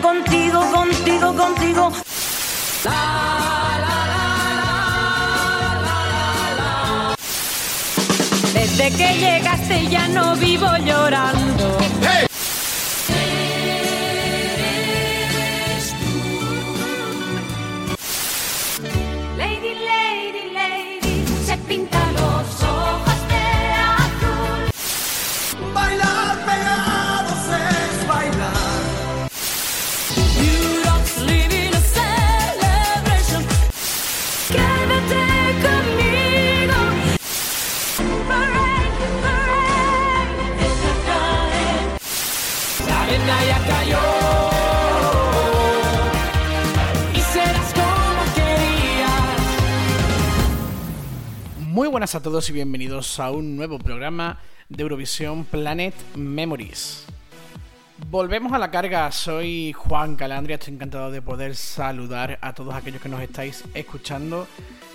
contigo, contigo, contigo. Desde que llegaste ya no vivo llorando. Muy buenas a todos y bienvenidos a un nuevo programa de Eurovisión Planet Memories. Volvemos a la carga, soy Juan Calandria, estoy encantado de poder saludar a todos aquellos que nos estáis escuchando.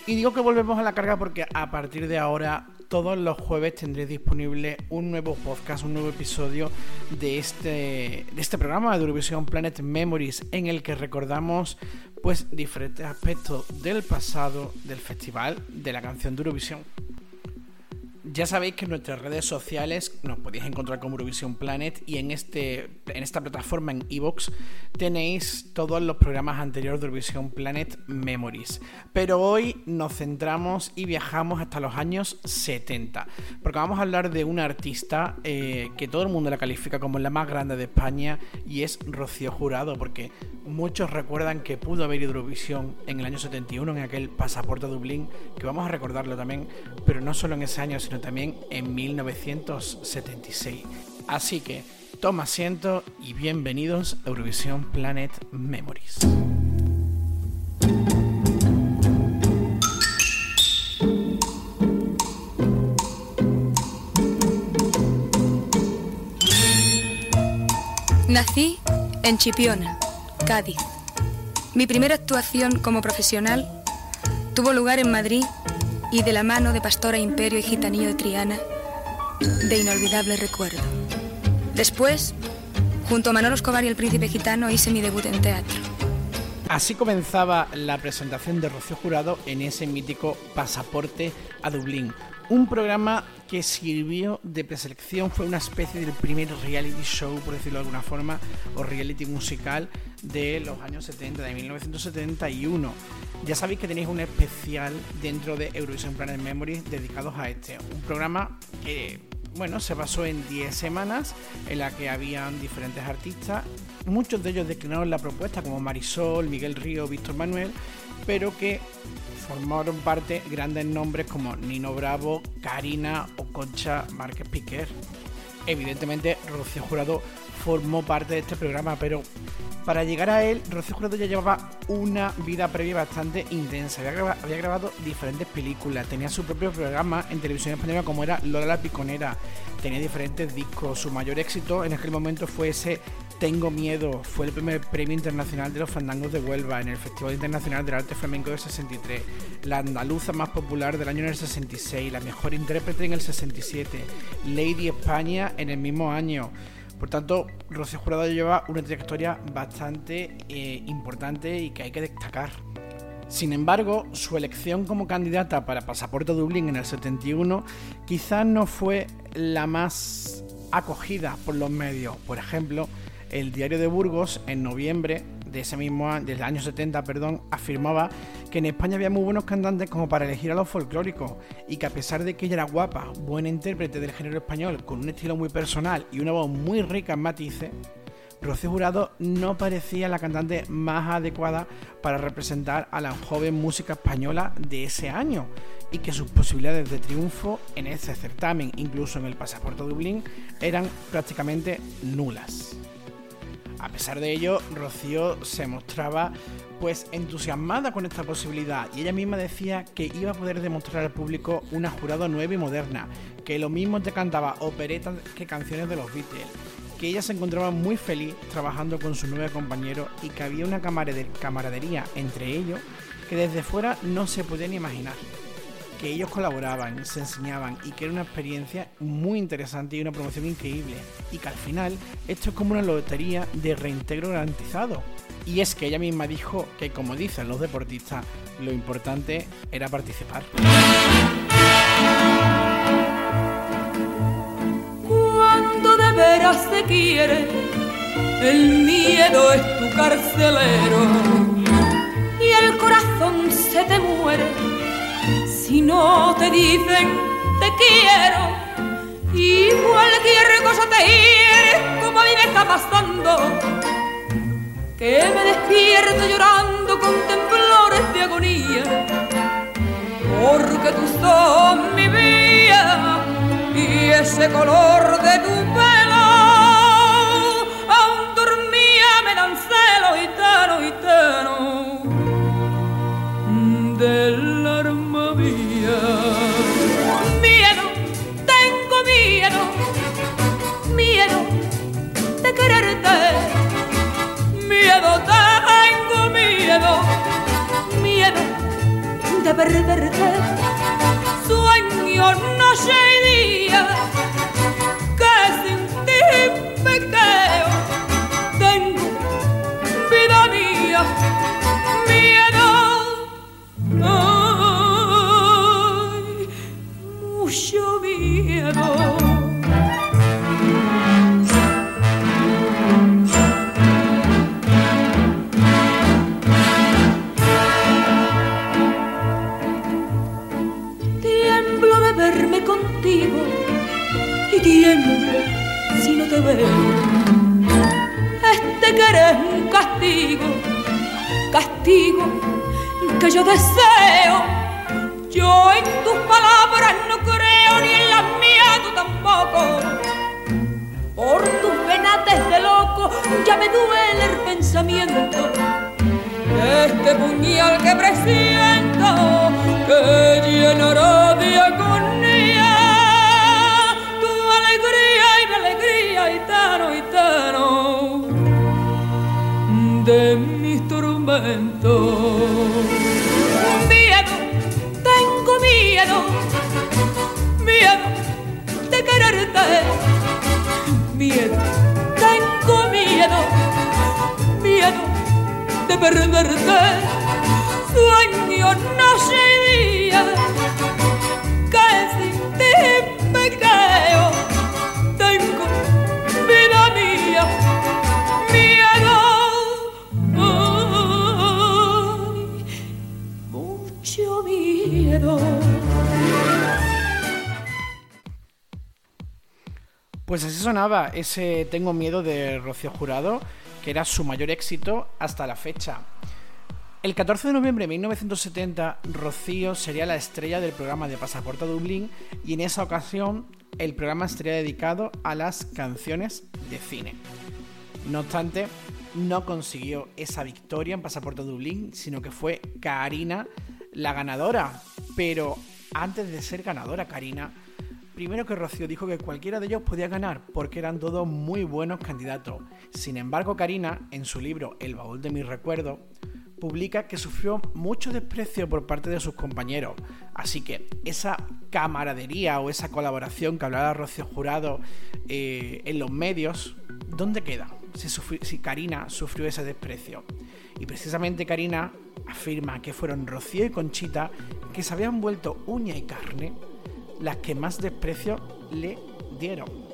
Y digo que volvemos a la carga porque a partir de ahora, todos los jueves tendré disponible un nuevo podcast, un nuevo episodio de este, de este programa de Eurovisión Planet Memories en el que recordamos pues diferentes aspectos del pasado del festival de la canción de Eurovisión. Ya sabéis que en nuestras redes sociales nos podéis encontrar como Eurovisión Planet y en, este, en esta plataforma en Evox tenéis todos los programas anteriores de Eurovisión Planet Memories. Pero hoy nos centramos y viajamos hasta los años 70, porque vamos a hablar de una artista eh, que todo el mundo la califica como la más grande de España y es Rocío Jurado, porque muchos recuerdan que pudo haber ido Eurovisión en el año 71, en aquel pasaporte a Dublín, que vamos a recordarlo también, pero no solo en ese año, sino también en 1976. Así que toma asiento y bienvenidos a Eurovisión Planet Memories. Nací en Chipiona, Cádiz. Mi primera actuación como profesional tuvo lugar en Madrid y de la mano de Pastora Imperio y Gitanillo de Triana, de inolvidable recuerdo. Después, junto a Manolo Escobar y el Príncipe Gitano, hice mi debut en teatro. Así comenzaba la presentación de Rocío Jurado en ese mítico Pasaporte a Dublín. Un programa que sirvió de preselección, fue una especie del primer reality show, por decirlo de alguna forma, o reality musical de los años 70, de 1971. Ya sabéis que tenéis un especial dentro de Eurovision Planet Memories dedicados a este. Un programa que, bueno, se basó en 10 semanas en la que habían diferentes artistas. Muchos de ellos declinaron la propuesta, como Marisol, Miguel Río, Víctor Manuel, pero que formaron parte grandes nombres como Nino Bravo, Karina o Concha Márquez Piquer. Evidentemente, Rocío Jurado formó parte de este programa, pero para llegar a él, Rocío Jurado ya llevaba una vida previa bastante intensa. Había, graba- había grabado diferentes películas, tenía su propio programa en televisión española como era Lola la Piconera, tenía diferentes discos. Su mayor éxito en aquel momento fue ese Tengo Miedo, fue el primer premio internacional de los fandangos de Huelva en el Festival Internacional del Arte Flamenco del 63, la andaluza más popular del año en el 66, la mejor intérprete en el 67, Lady España en el mismo año. Por tanto, Rocío Jurado lleva una trayectoria bastante eh, importante y que hay que destacar. Sin embargo, su elección como candidata para Pasaporte Dublín en el 71 quizás no fue la más acogida por los medios. Por ejemplo, el diario de Burgos en noviembre de ese mismo año, del año 70, perdón, afirmaba que en España había muy buenos cantantes como para elegir a los folclóricos y que a pesar de que ella era guapa, buena intérprete del género español, con un estilo muy personal y una voz muy rica en matices, Rocío Jurado no parecía la cantante más adecuada para representar a la joven música española de ese año y que sus posibilidades de triunfo en ese certamen, incluso en el Pasaporte Dublín, eran prácticamente nulas. A pesar de ello, Rocío se mostraba pues entusiasmada con esta posibilidad y ella misma decía que iba a poder demostrar al público una jurado nueva y moderna, que lo mismo te cantaba operetas que canciones de los Beatles, que ella se encontraba muy feliz trabajando con su nuevo compañero y que había una camarade- camaradería entre ellos que desde fuera no se podía ni imaginar. Que ellos colaboraban, se enseñaban y que era una experiencia muy interesante y una promoción increíble. Y que al final esto es como una lotería de reintegro garantizado. Y es que ella misma dijo que, como dicen los deportistas, lo importante era participar. Cuando de veras se quiere, el miedo es tu carcelero y el corazón se te muere si no te dicen te quiero y cualquier cosa te hiere como a mí me está pasando que me despierto llorando con temblores de agonía porque tú son mi vida y ese color de tu pelo aún dormía me dan celo y tano y tano del de castigo que yo deseo. Yo en tus palabras no creo ni en las mías tú tampoco. Por tus venas de loco ya me duele el pensamiento este puñal que presiento que llenará de agonía tu alegría y mi alegría y tano y tano de Miedo, tengo miedo, miedo de quererte, miedo, tengo miedo, miedo de perderte. Sueño noche y día que sin ti me. Pues así sonaba ese Tengo miedo de Rocío Jurado, que era su mayor éxito hasta la fecha. El 14 de noviembre de 1970, Rocío sería la estrella del programa de Pasaporte a Dublín y en esa ocasión el programa estaría dedicado a las canciones de cine. No obstante, no consiguió esa victoria en Pasaporte a Dublín, sino que fue Karina la ganadora. Pero antes de ser ganadora, Karina, primero que Rocío dijo que cualquiera de ellos podía ganar, porque eran todos muy buenos candidatos. Sin embargo, Karina, en su libro El baúl de mis recuerdos, publica que sufrió mucho desprecio por parte de sus compañeros. Así que esa camaradería o esa colaboración que hablaba Rocío Jurado eh, en los medios, ¿dónde queda? Si, si Karina sufrió ese desprecio. Y precisamente Karina afirma que fueron Rocío y Conchita que se habían vuelto uña y carne las que más desprecio le dieron.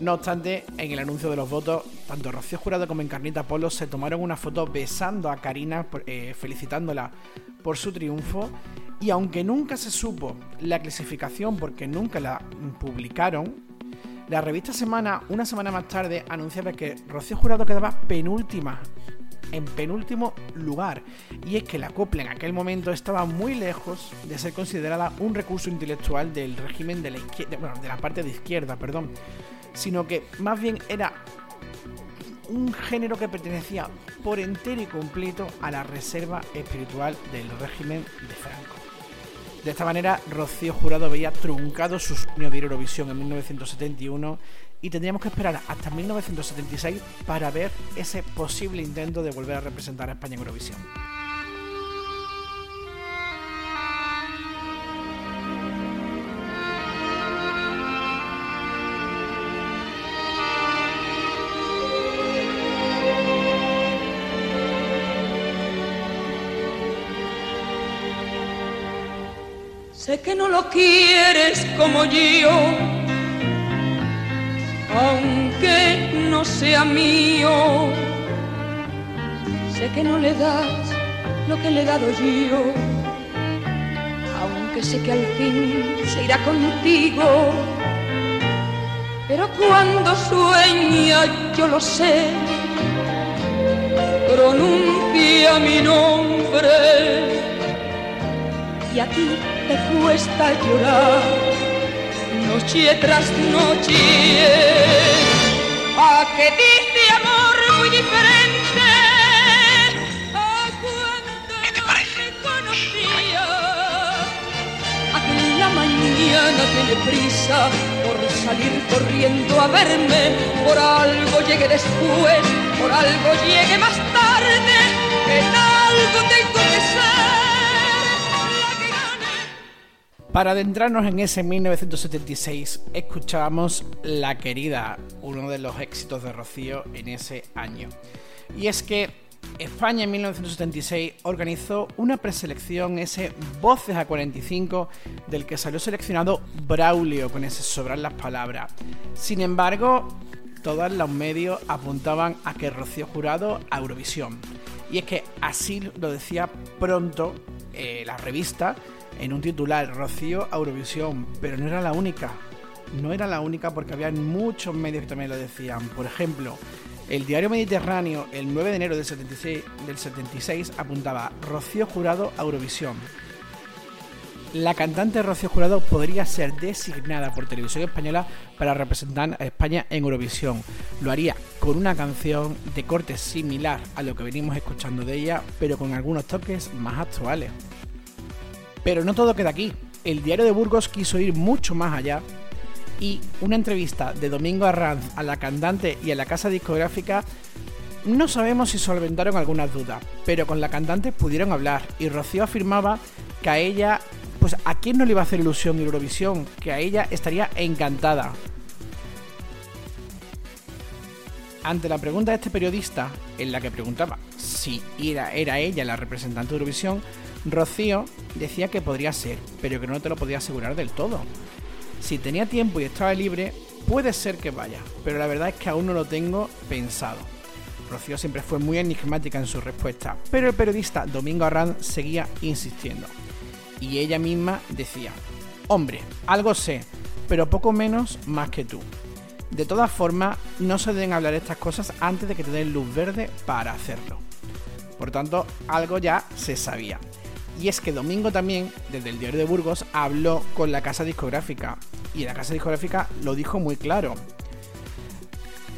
No obstante, en el anuncio de los votos, tanto Rocío Jurado como Encarnita Polo se tomaron una foto besando a Karina, eh, felicitándola por su triunfo. Y aunque nunca se supo la clasificación porque nunca la publicaron, la revista Semana, una semana más tarde, anunciaba que Rocío Jurado quedaba penúltima, en penúltimo lugar. Y es que la copla en aquel momento estaba muy lejos de ser considerada un recurso intelectual del régimen de la izquierda, bueno, de la parte de izquierda, perdón, sino que más bien era un género que pertenecía por entero y completo a la reserva espiritual del régimen de Franco. De esta manera, Rocío Jurado veía truncado su sueño de Eurovisión en 1971 y tendríamos que esperar hasta 1976 para ver ese posible intento de volver a representar a España en Eurovisión. Sé que no lo quieres como yo aunque no sea mío. Sé que no le das lo que le he dado yo, aunque sé que al fin se irá contigo. Pero cuando sueña, yo lo sé, pronuncia mi nombre y a ti te cuesta llorar noche tras noche. ¿A que dice amor muy diferente a cuando ¿Qué te parece? no conocía? A que en la mañana tiene prisa por salir corriendo a verme, por algo llegue después, por algo llegue más tarde, en algo tengo que ser. Para adentrarnos en ese 1976, escuchábamos La Querida, uno de los éxitos de Rocío en ese año. Y es que España en 1976 organizó una preselección, ese Voces a 45, del que salió seleccionado Braulio con ese sobrar las palabras. Sin embargo, todos los medios apuntaban a que Rocío Jurado a Eurovisión. Y es que así lo decía pronto eh, la revista en un titular, Rocío Eurovisión, pero no era la única. No era la única porque había muchos medios que también lo decían. Por ejemplo, el diario Mediterráneo, el 9 de enero del 76, del 76 apuntaba Rocío Jurado Eurovisión. La cantante Rocío Jurado podría ser designada por Televisión Española para representar a España en Eurovisión. Lo haría con una canción de corte similar a lo que venimos escuchando de ella, pero con algunos toques más actuales. Pero no todo queda aquí. El diario de Burgos quiso ir mucho más allá y una entrevista de Domingo Arranz a la cantante y a la casa discográfica no sabemos si solventaron algunas dudas, pero con la cantante pudieron hablar y Rocío afirmaba que a ella, pues a quién no le iba a hacer ilusión Eurovisión, que a ella estaría encantada. Ante la pregunta de este periodista, en la que preguntaba si era, era ella la representante de Eurovisión, Rocío decía que podría ser, pero que no te lo podía asegurar del todo. Si tenía tiempo y estaba libre, puede ser que vaya, pero la verdad es que aún no lo tengo pensado. Rocío siempre fue muy enigmática en su respuesta, pero el periodista Domingo Arranz seguía insistiendo. Y ella misma decía, hombre, algo sé, pero poco menos más que tú. De todas formas, no se deben hablar estas cosas antes de que te den luz verde para hacerlo. Por tanto, algo ya se sabía. Y es que Domingo también, desde el diario de Burgos, habló con la casa discográfica. Y la casa discográfica lo dijo muy claro.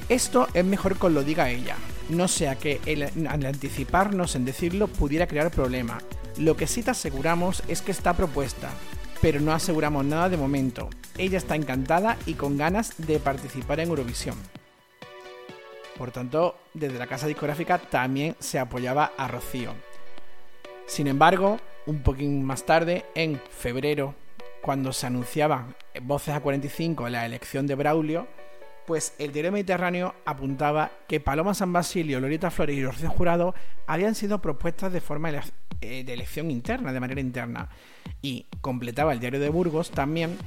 Esto es mejor que lo diga ella. No sea que al anticiparnos en decirlo pudiera crear problemas. Lo que sí te aseguramos es que está propuesta, pero no aseguramos nada de momento. Ella está encantada y con ganas de participar en Eurovisión. Por tanto, desde la casa discográfica también se apoyaba a Rocío. Sin embargo, un poquín más tarde, en febrero, cuando se anunciaban voces a 45 en la elección de Braulio, pues el diario Mediterráneo apuntaba que Paloma San Basilio, Lorita Flores y Rocío Jurado habían sido propuestas de forma eh, de elección interna, de manera interna. Y completaba el diario de Burgos también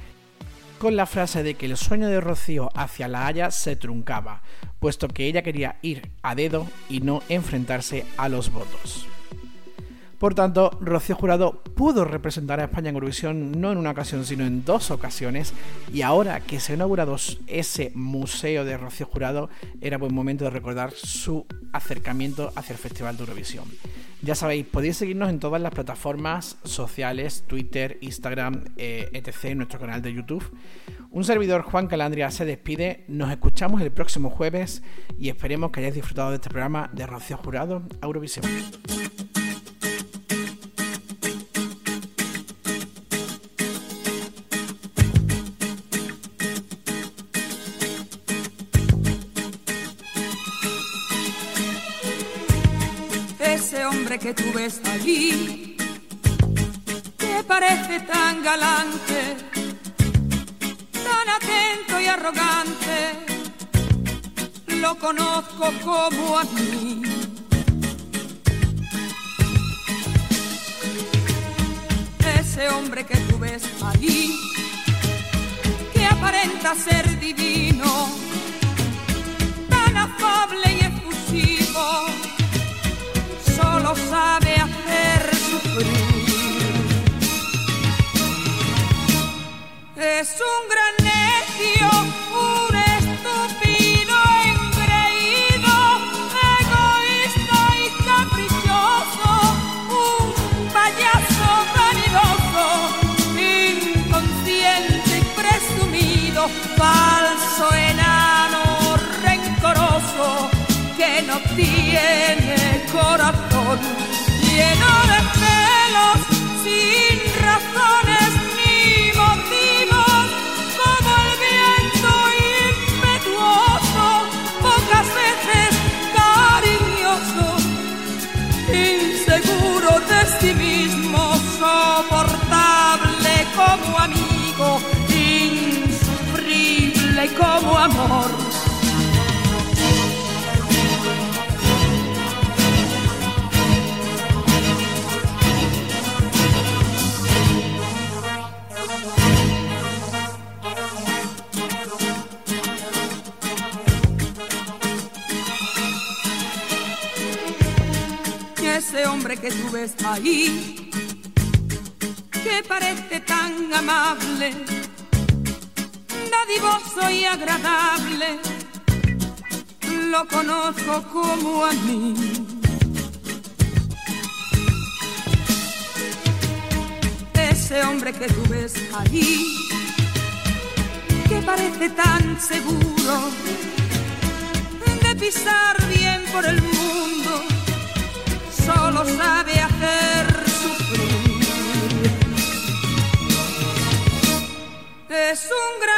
con la frase de que el sueño de Rocío hacia La Haya se truncaba, puesto que ella quería ir a dedo y no enfrentarse a los votos. Por tanto, Rocío Jurado pudo representar a España en Eurovisión no en una ocasión, sino en dos ocasiones. Y ahora que se ha inaugurado ese museo de Rocío Jurado, era buen momento de recordar su acercamiento hacia el Festival de Eurovisión. Ya sabéis, podéis seguirnos en todas las plataformas sociales, Twitter, Instagram, eh, etc., en nuestro canal de YouTube. Un servidor, Juan Calandria, se despide. Nos escuchamos el próximo jueves y esperemos que hayáis disfrutado de este programa de Rocío Jurado, Eurovisión. Que tú ves allí, te parece tan galante, tan atento y arrogante, lo conozco como a mí. Ese hombre que tú ves ahí, que aparenta ser divino, tan afable y efusivo, solo sabe hacer sufrir. Es un gran necio, que tú ves ahí, que parece tan amable, dadivoso y agradable, lo conozco como a mí. Ese hombre que tú ves ahí, que parece tan seguro de pisar bien por el mundo solo sabe hacer sufrir. Es un gran